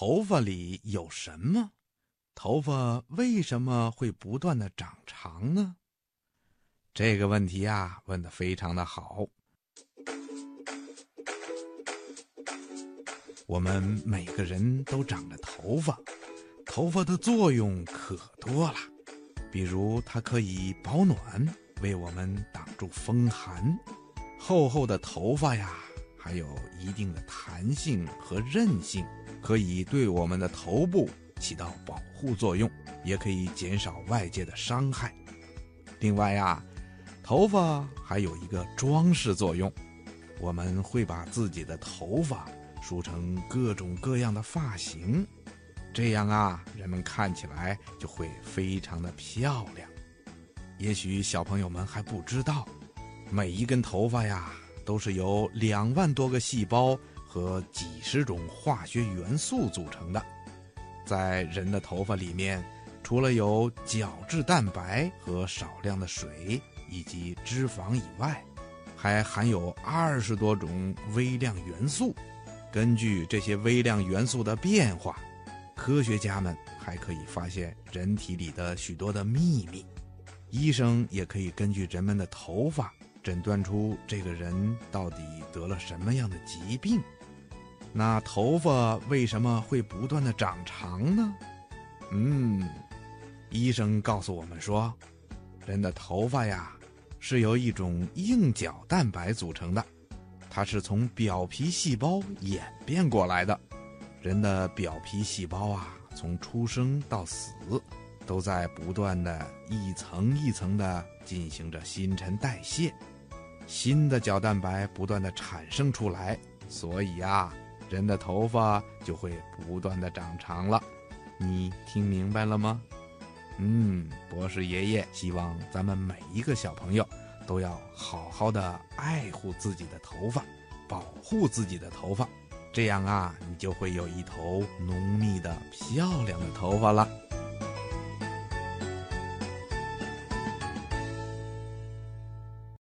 头发里有什么？头发为什么会不断的长长呢？这个问题呀，问的非常的好。我们每个人都长着头发，头发的作用可多了，比如它可以保暖，为我们挡住风寒。厚厚的头发呀，还有一定的弹性和韧性。可以对我们的头部起到保护作用，也可以减少外界的伤害。另外呀，头发还有一个装饰作用，我们会把自己的头发梳成各种各样的发型，这样啊，人们看起来就会非常的漂亮。也许小朋友们还不知道，每一根头发呀，都是由两万多个细胞。和几十种化学元素组成的，在人的头发里面，除了有角质蛋白和少量的水以及脂肪以外，还含有二十多种微量元素。根据这些微量元素的变化，科学家们还可以发现人体里的许多的秘密。医生也可以根据人们的头发，诊断出这个人到底得了什么样的疾病。那头发为什么会不断的长长呢？嗯，医生告诉我们说，人的头发呀是由一种硬角蛋白组成的，它是从表皮细胞演变过来的。人的表皮细胞啊，从出生到死，都在不断的一层一层的进行着新陈代谢，新的角蛋白不断的产生出来，所以啊。人的头发就会不断的长长了，你听明白了吗？嗯，博士爷爷希望咱们每一个小朋友都要好好的爱护自己的头发，保护自己的头发，这样啊，你就会有一头浓密的漂亮的头发了。